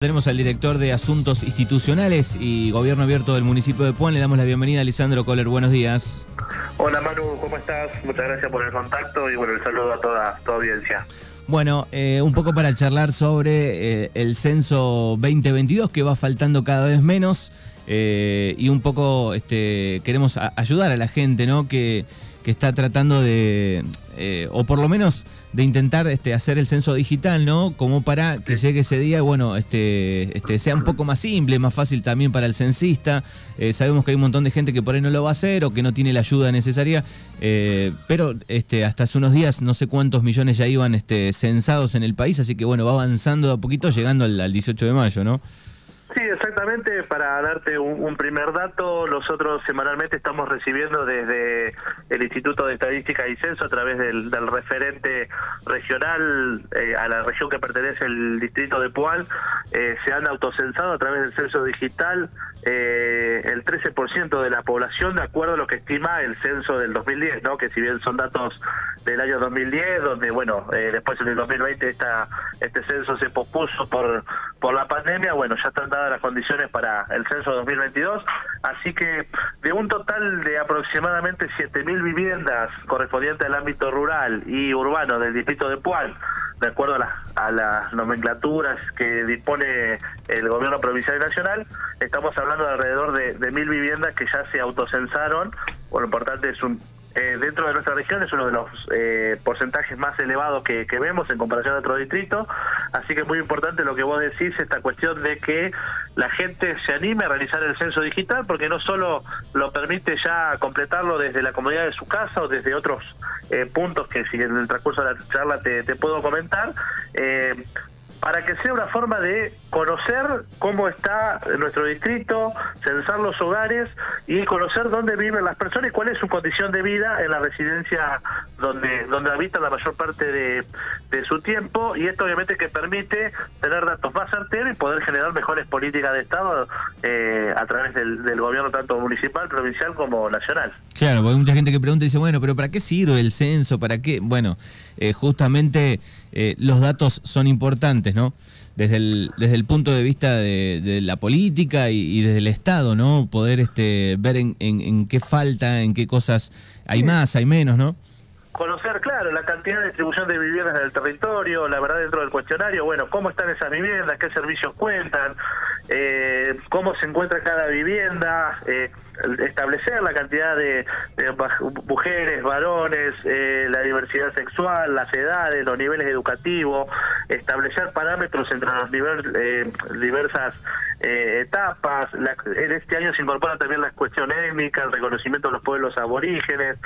Tenemos al director de Asuntos Institucionales y Gobierno Abierto del municipio de Puan. Le damos la bienvenida a Lisandro Kohler. Buenos días. Hola Manu, ¿cómo estás? Muchas gracias por el toda y bueno, el saludo a toda tu audiencia. Bueno, eh, un poco para charlar sobre eh, el censo 2022 que va faltando cada vez menos eh, y un poco este, queremos ayudar a la gente, ¿no? Que, que está tratando de, o por lo menos de intentar este, hacer el censo digital, ¿no? Como para que llegue ese día, bueno, este, este, sea un poco más simple, más fácil también para el censista. Eh, sabemos que hay un montón de gente que por ahí no lo va a hacer o que no tiene la ayuda necesaria, eh, pero este, hasta hace unos días no sé cuántos millones ya iban este, censados en el país, así que bueno, va avanzando a poquito, llegando al, al 18 de mayo, ¿no? Sí, exactamente. Para darte un, primer dato, nosotros semanalmente estamos recibiendo desde el Instituto de Estadística y Censo a través del, referente regional eh, a la región que pertenece el distrito de Pual, eh, se han autocensado a través del censo digital eh, el 13% de la población de acuerdo a lo que estima el censo del 2010, ¿no? que si bien son datos del año 2010, donde bueno, eh, después en el 2020 esta, este censo se pospuso por, por la pandemia, bueno, ya están dadas las condiciones para el censo 2022, así que de un total de aproximadamente 7.000 viviendas correspondientes al ámbito rural y urbano del distrito de Pual, de acuerdo a, las nomenclaturas que dispone el gobierno provincial y nacional, estamos hablando de alrededor de, mil viviendas que ya se autocensaron. Lo importante es un eh, dentro de nuestra región es uno de los eh, porcentajes más elevados que, vemos en comparación a otro distrito, así que es muy importante lo que vos decís, esta cuestión de que la gente se anime a realizar el censo digital, porque no solo lo permite ya completarlo desde la comunidad de su casa o desde otros eh, puntos que si en el transcurso de la charla te, te puedo comentar, para que sea una forma de conocer cómo está nuestro distrito, censar los hogares y conocer dónde viven las personas y cuál es su condición de vida en la residencia donde donde habitan la mayor parte de, su tiempo y esto obviamente que permite tener datos más certeros y poder generar mejores políticas de Estado eh, a través del, del, gobierno tanto municipal, provincial como nacional. Claro, porque hay mucha gente que pregunta y dice, bueno, pero ¿para qué sirve el censo? ¿Para qué? Bueno, eh, justamente eh, los datos son importantes, ¿no? Desde el, desde el punto de vista de, la política y, desde el Estado, ¿no? Poder este, ver en, en, qué falta, en qué cosas hay más, hay menos, ¿no? conocer, claro, la cantidad de distribución de viviendas en el territorio, la verdad dentro del cuestionario, bueno, cómo están esas viviendas, qué servicios cuentan, eh, cómo se encuentra cada vivienda, eh, establecer la cantidad de, mujeres, varones, eh, la diversidad sexual, las edades, los niveles educativos, establecer parámetros entre las eh, diversas eh, etapas. en este año se incorpora también la cuestión étnica, el reconocimiento de los pueblos aborígenes,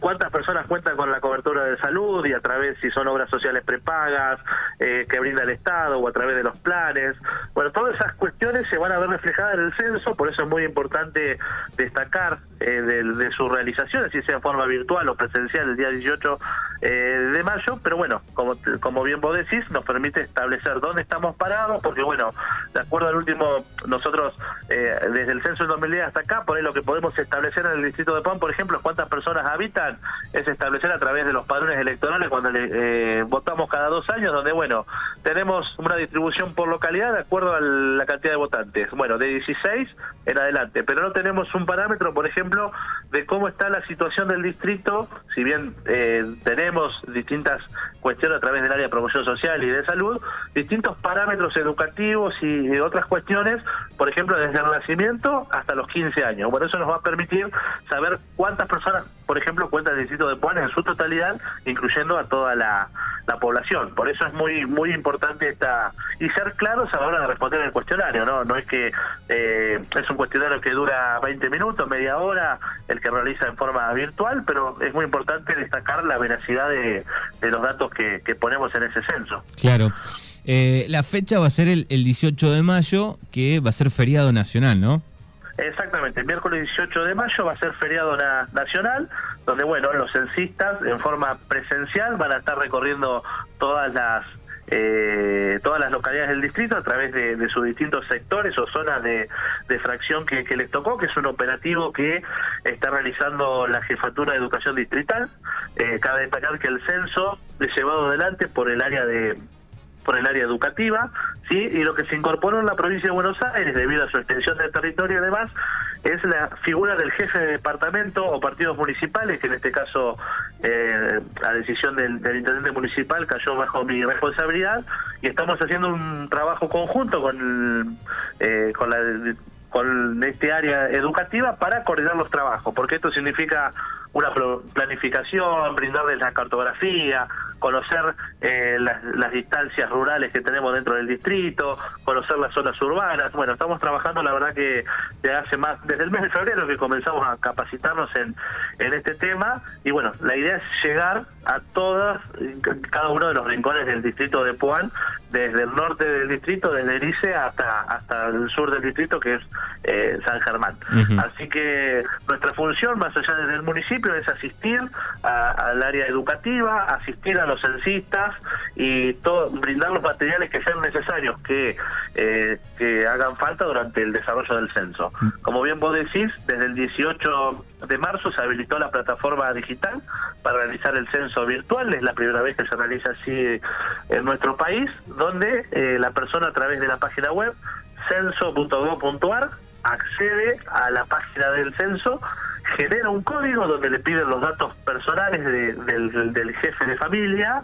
cuántas personas cuentan con la cobertura de salud y a través si son obras sociales prepagas que brinda el Estado o a través de los planes. Bueno, todas esas cuestiones se van a ver reflejadas en el censo, por eso es muy importante destacar eh, de, su realización, así sea en forma virtual o presencial el día 18 eh, de mayo, pero bueno, como, como bien vos decís, nos permite establecer dónde estamos parados, porque bueno, de acuerdo al último, nosotros eh, desde el censo del 2010 hasta acá, por ahí lo que podemos establecer en el distrito de Pan, por ejemplo, cuántas personas habitan, es establecer a través de los padrones electorales cuando le, votamos cada dos años, donde bueno, tenemos una distribución por localidad de acuerdo a la cantidad de votantes, bueno, de 16 en adelante, pero no tenemos un parámetro, por ejemplo, de cómo está la situación del distrito, si bien eh, tenemos distintas cuestiones a través del área de promoción social y de salud, distintos parámetros educativos y otras cuestiones, por ejemplo, desde el nacimiento hasta los 15 años. Bueno, eso nos va a permitir saber cuántas personas, por ejemplo, cuenta el distrito de Puan en su totalidad, incluyendo a toda la, población. Por eso es muy muy importante esta y ser claros a la hora de responder el cuestionario, ¿no? No es que eh, es un cuestionario que dura 20 minutos, media hora, el que realiza en forma virtual, pero es muy importante destacar la veracidad de, los datos que, ponemos en ese censo. Claro. Eh, la fecha va a ser el, 18 de mayo, que va a ser feriado nacional, ¿no? Exactamente, el miércoles 18 de mayo va a ser feriado nacional, donde bueno, los censistas en forma presencial van a estar recorriendo todas las eh, todas las localidades del distrito a través de, sus distintos sectores o zonas de, fracción que, les tocó, que es un operativo que está realizando la Jefatura de Educación Distrital. Eh, cabe destacar que el censo es llevado adelante por el área de por el área educativa, ¿sí? y lo que se incorporó en la provincia de Buenos Aires, debido a su extensión de territorio y demás, es la figura del jefe de departamento o partidos municipales, que en este caso eh, la decisión del, intendente municipal cayó bajo mi responsabilidad, y estamos haciendo un trabajo conjunto con, eh, con este área educativa para coordinar los trabajos, porque esto significa una planificación, brindarles la cartografía, conocer eh, las, distancias rurales que tenemos dentro del distrito, conocer las zonas urbanas. Bueno, estamos trabajando, la verdad que desde hace más, desde el mes de febrero que comenzamos a capacitarnos en, en este tema y bueno, la idea es llegar a todas, cada uno de los rincones del distrito de Puan, desde el norte del distrito, desde Erice hasta, hasta el sur del distrito, que es eh, San Germán. Así que nuestra función, más allá del municipio, es asistir al área educativa, asistir a los censistas y todo, brindar los materiales que sean necesarios que, eh, que hagan falta durante el desarrollo del censo. Mm. Como bien vos decís, desde el 18 de marzo se habilitó la plataforma digital para realizar el censo virtual, es la primera vez que se realiza así en nuestro país, donde eh, la persona a través de la página web censo.gov.ar accede a la página del censo genera un código donde le piden los datos personales del, jefe de familia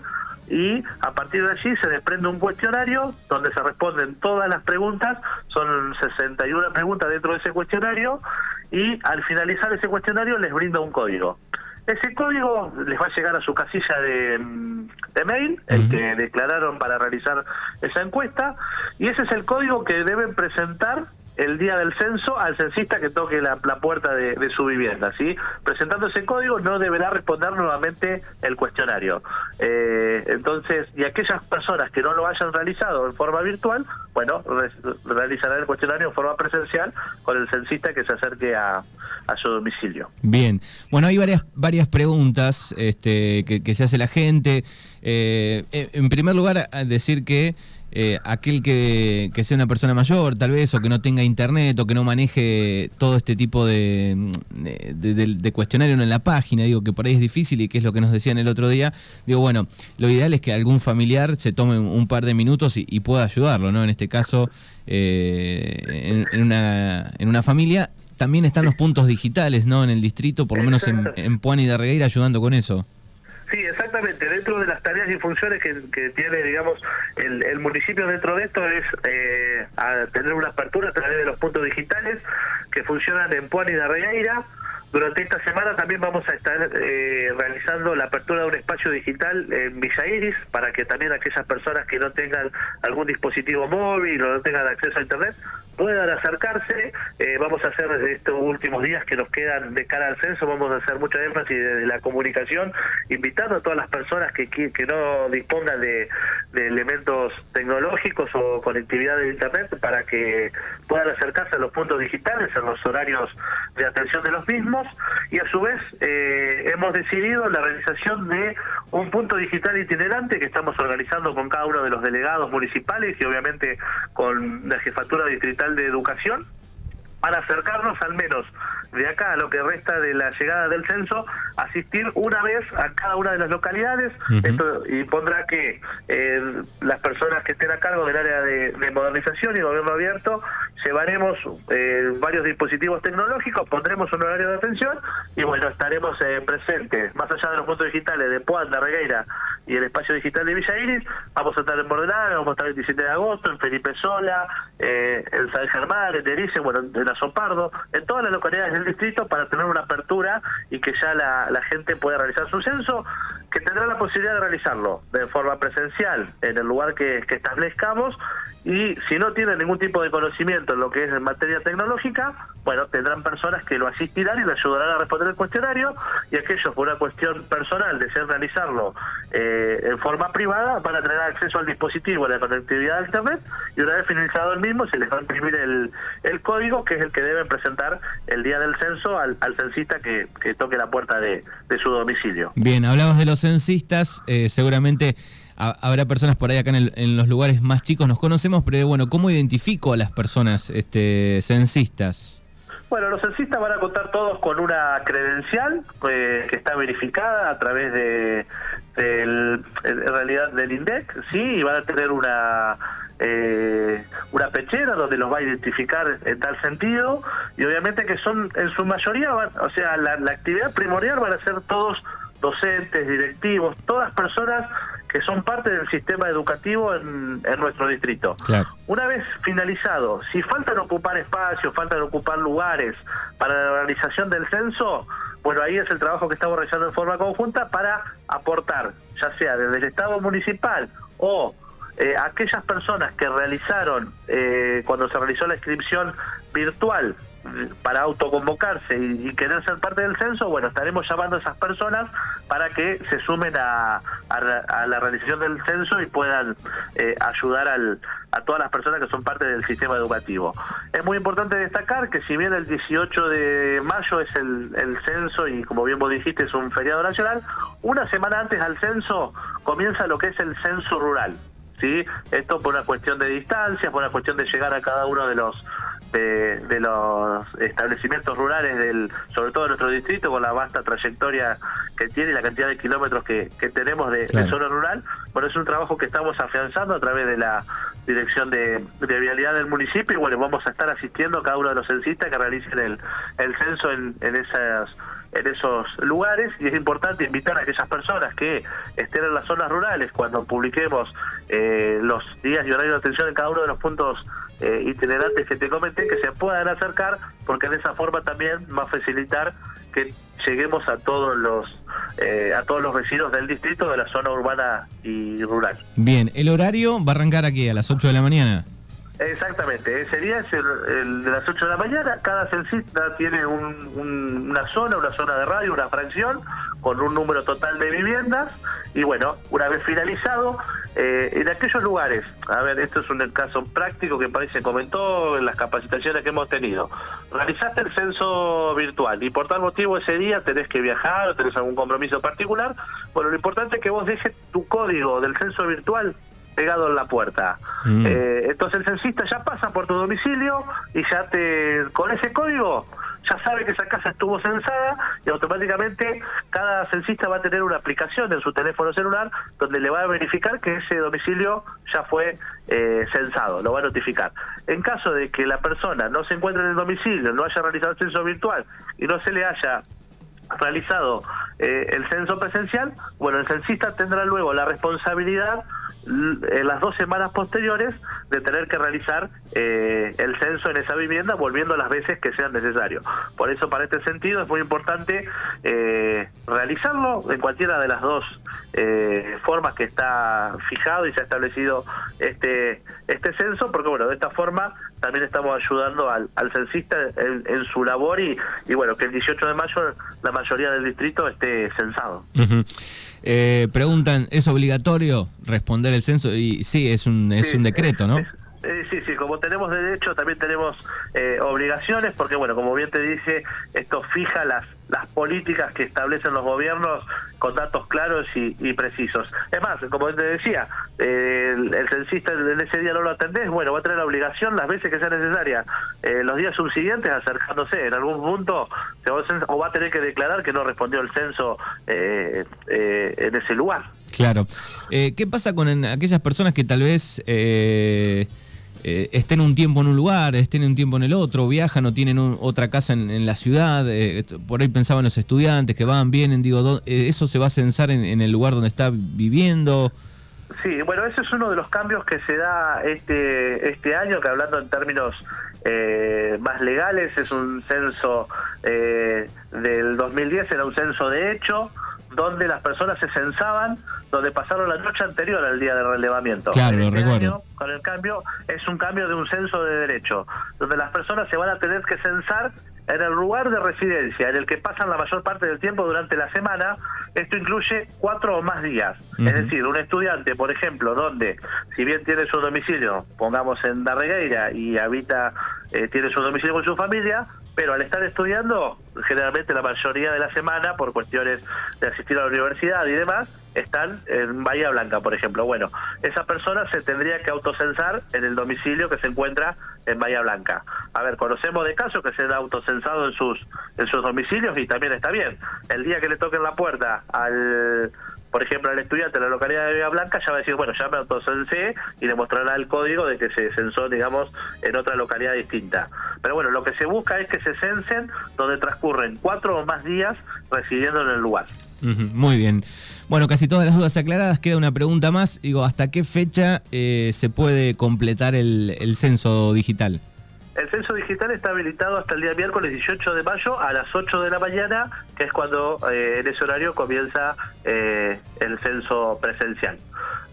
y a partir de allí se desprende un cuestionario donde se responden todas las preguntas, son 61 preguntas dentro de ese cuestionario y al finalizar ese cuestionario les brinda un código. Ese código les va a llegar a su casilla de, de mail, el que declararon para realizar esa encuesta, y ese es el código que deben presentar el día del censo al censista que toque la, puerta de, su vivienda, ¿sí? Presentando ese código no deberá responder nuevamente el cuestionario. Eh, entonces, y aquellas personas que no lo hayan realizado en forma virtual, bueno, realizarán el cuestionario en forma presencial con el censista que se acerque a, su domicilio. Bien, bueno, hay varias, varias preguntas este, que, se hace la gente. Eh, en primer lugar, decir que eh, aquel que, sea una persona mayor, tal vez, o que no tenga internet, o que no maneje todo este tipo de, de, cuestionario en la página, digo que por ahí es difícil y que es lo que nos decían el otro día, digo, bueno, lo ideal es que algún familiar se tome un, par de minutos y, pueda ayudarlo, ¿no? En este caso, eh, en, una, en una familia. También están los puntos digitales, ¿no? En el distrito, por lo menos en, en y de Regueira, ayudando con eso. Sí, exactamente. Dentro de las tareas y funciones que, tiene, digamos, el, municipio dentro de esto es eh, tener una apertura a través de los puntos digitales que funcionan en Puan y Regueira. Durante esta semana también vamos a estar eh, realizando la apertura de un espacio digital en Villa Iris para que también aquellas personas que no tengan algún dispositivo móvil o no tengan acceso a Internet puedan acercarse. Eh, vamos a hacer estos últimos días que nos quedan de cara al censo, vamos a hacer mucha énfasis desde la comunicación, invitando a todas las personas que, que, no dispongan de, elementos tecnológicos o conectividad de Internet para que puedan acercarse a los puntos digitales en los horarios de atención de los mismos y a su vez eh, hemos decidido la realización de un punto digital itinerante que estamos organizando con cada uno de los delegados municipales y obviamente con la jefatura distrital de educación para acercarnos al menos de acá a lo que resta de la llegada del censo, asistir una vez a cada una de las localidades. Y pondrá que eh, las personas que estén a cargo del área de, modernización y gobierno abierto llevaremos eh, varios dispositivos tecnológicos, pondremos un horario de atención y bueno, estaremos eh, presentes, más allá de los puntos digitales de Puan, de Regueira y el espacio digital de Villa Iris, vamos a estar en Bordelán, vamos a estar el 17 de agosto, en Felipe Sola, en San Germán, en Terice, bueno, en Azopardo, en todas las localidades del distrito para tener una apertura y que ya la, gente pueda realizar su censo que tendrá la posibilidad de realizarlo de forma presencial en el lugar que, establezcamos y si no tienen ningún tipo de conocimiento en lo que es en materia tecnológica, bueno, tendrán personas que lo asistirán y le ayudarán a responder el cuestionario y aquellos por una cuestión personal desean realizarlo eh, en forma privada van a tener acceso al dispositivo, a la conectividad a Internet y una vez finalizado el mismo se les va a imprimir el, el código que es el que deben presentar el día del censo al, al censista que, que toque la puerta de, de su domicilio. Bien, hablamos de los censistas, eh, seguramente habrá personas por ahí acá en, los lugares más chicos, nos conocemos, pero bueno, ¿cómo identifico a las personas este, censistas? Bueno, los censistas van a contar todos con una credencial eh, que está verificada a través de, en realidad del INDEC, sí, y van a tener una eh, una pechera donde los va a identificar en tal sentido y obviamente que son en su mayoría, o sea, la, actividad primordial van a ser todos docentes, directivos, todas personas que son parte del sistema educativo en, nuestro distrito. Una vez finalizado, si faltan ocupar espacios, faltan ocupar lugares para la organización del censo, bueno, ahí es el trabajo que estamos realizando en forma conjunta para aportar, ya sea desde el Estado municipal o eh, aquellas personas que realizaron, eh, cuando se realizó la inscripción virtual para autoconvocarse y, querer ser parte del censo, bueno, estaremos llamando a esas personas para que se sumen a, la realización del censo y puedan eh, ayudar a todas las personas que son parte del sistema educativo. Es muy importante destacar que si bien el 18 de mayo es el, el censo y como bien vos dijiste es un feriado nacional, una semana antes al censo comienza lo que es el censo rural. ¿sí? Esto por una cuestión de distancia, por una cuestión de llegar a cada uno de los de, los establecimientos rurales, del sobre todo de nuestro distrito, con la vasta trayectoria que tiene y la cantidad de kilómetros que, tenemos de, zona rural. Bueno, es un trabajo que estamos afianzando a través de la Dirección de, Vialidad del municipio y bueno, vamos a estar asistiendo a cada uno de los censistas que realicen el, el censo en, en esas en esos lugares y es importante invitar a aquellas personas que estén en las zonas rurales cuando publiquemos eh, los días y horarios de atención en cada uno de los puntos eh, itinerantes que te comenté que se puedan acercar porque de esa forma también va a facilitar que lleguemos a todos los eh, a todos los vecinos del distrito de la zona urbana y rural. Bien, el horario va a arrancar aquí a las 8 de la mañana. Exactamente, ese día es el, de las 8 de la mañana, cada censista tiene una zona, una zona de radio, una fracción, con un número total de viviendas, y bueno, una vez finalizado, eh, en aquellos lugares, a ver, esto es un caso práctico que parece comentó en las capacitaciones que hemos tenido, realizaste el censo virtual y por tal motivo ese día tenés que viajar o tenés algún compromiso particular, bueno, lo importante es que vos dejes tu código del censo virtual pegado en la puerta. Mm. Eh, entonces el censista ya pasa por tu domicilio y ya te con ese código ya sabe que esa casa estuvo censada y automáticamente cada censista va a tener una aplicación en su teléfono celular donde le va a verificar que ese domicilio ya fue eh, censado, lo va a notificar. En caso de que la persona no se encuentre en el domicilio, no haya realizado el censo virtual y no se le haya realizado eh, el censo presencial, bueno, el censista tendrá luego la responsabilidad en las dos semanas posteriores de tener que realizar eh, el censo en esa vivienda volviendo las veces que sean necesarios. Por eso para este sentido es muy importante eh, realizarlo en cualquiera de las dos eh, formas que está fijado y se ha establecido este este censo, porque bueno, de esta forma también estamos ayudando al, censista en, su labor y, y bueno, que el 18 de mayo la mayoría del distrito esté censado. Eh, preguntan, ¿es obligatorio responder el censo? Y sí, es un, es un decreto, ¿no? Eh, sí, sí, como tenemos derecho, también tenemos eh, obligaciones, porque bueno, como bien te dije, esto fija las, las políticas que establecen los gobiernos con datos claros y, precisos. Es más, como te decía, el, censista en ese día no lo atendés, bueno, va a tener la obligación las veces que sea necesaria, eh, los días subsiguientes acercándose, en algún punto se va o va a tener que declarar que no respondió el censo en ese lugar. Claro. ¿Qué pasa con aquellas personas que tal vez... Eh, eh, estén un tiempo en un lugar, estén un tiempo en el otro, viajan o tienen otra casa en, la ciudad. Eh, por ahí pensaban los estudiantes que van, vienen, digo, eh, ¿eso se va a censar en, el lugar donde está viviendo? Sí, bueno, ese es uno de los cambios que se da este, este año, que hablando en términos más legales, es un censo del 2010, era un censo de hecho, donde las personas se censaban, donde pasaron la noche anterior al día de relevamiento. Claro, lo este recuerdo. con el cambio, es un cambio de un censo de derecho, donde las personas se van a tener que censar en el lugar de residencia en el que pasan la mayor parte del tiempo durante la semana, esto incluye cuatro o más días. Es decir, un estudiante, por ejemplo, donde, si bien tiene su domicilio, pongamos en Darregueira y habita, eh, tiene su domicilio con su familia, pero al estar estudiando, generalmente la mayoría de la semana, por cuestiones de asistir a la universidad y demás, están en Bahía Blanca, por ejemplo. Bueno, esa persona se tendría que autocensar en el domicilio que se encuentra en Bahía Blanca. A ver, conocemos de casos que se han autocensado en sus, en sus domicilios y también está bien. El día que le toquen la puerta al por ejemplo, al estudiante de la localidad de Vega Blanca ya va a decir, bueno, ya me autocensé y le mostrará el código de que se censó, digamos, en otra localidad distinta. Pero bueno, lo que se busca es que se censen donde transcurren cuatro o más días residiendo en el lugar. muy bien. Bueno, casi todas las dudas aclaradas. Queda una pregunta más. Digo, ¿hasta qué fecha eh, se puede completar el, censo digital? El censo digital está habilitado hasta el día miércoles 18 de mayo a las 8 de la mañana, que es cuando eh, en ese horario comienza eh, el censo presencial.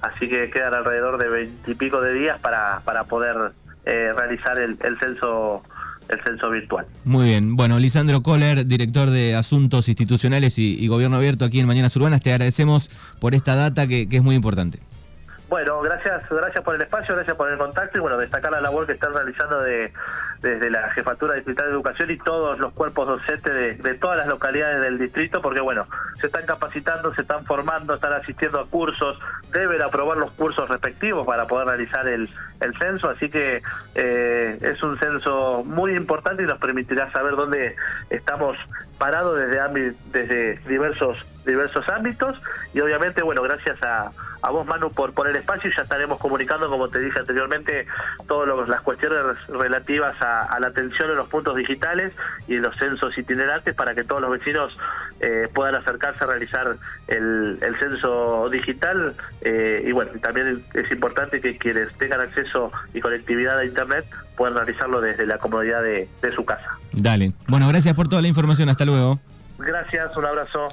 Así que quedan alrededor de veintipico de días para, para poder realizar el, el censo el censo virtual. Muy bien. Bueno, Lisandro Kohler, director de Asuntos Institucionales y, Gobierno Abierto aquí en Mañanas Urbanas, te agradecemos por esta data que es muy importante. Bueno, gracias, gracias por el espacio, gracias por el contacto y bueno, destacar la labor que están realizando de, desde la Jefatura Distrital de Educación y todos los cuerpos docentes de, todas las localidades del distrito, porque bueno, se están capacitando, se están formando, están asistiendo a cursos, deben aprobar los cursos respectivos para poder realizar el, el censo, así que eh, es un censo muy importante y nos permitirá saber dónde estamos parados desde, desde diversos diversos ámbitos. Y obviamente, bueno, gracias a, a vos Manu por poner espacio. Y ya estaremos comunicando, como te dije anteriormente, todas las cuestiones relativas a, la atención en los puntos digitales y los censos itinerantes para que todos los vecinos eh, puedan acercarse a realizar el, censo digital. Eh, y bueno, también es importante que quienes tengan acceso y conectividad a Internet puedan realizarlo desde la comodidad de, de su casa. Dale. Bueno, gracias por toda la información. Hasta luego. Gracias, un abrazo.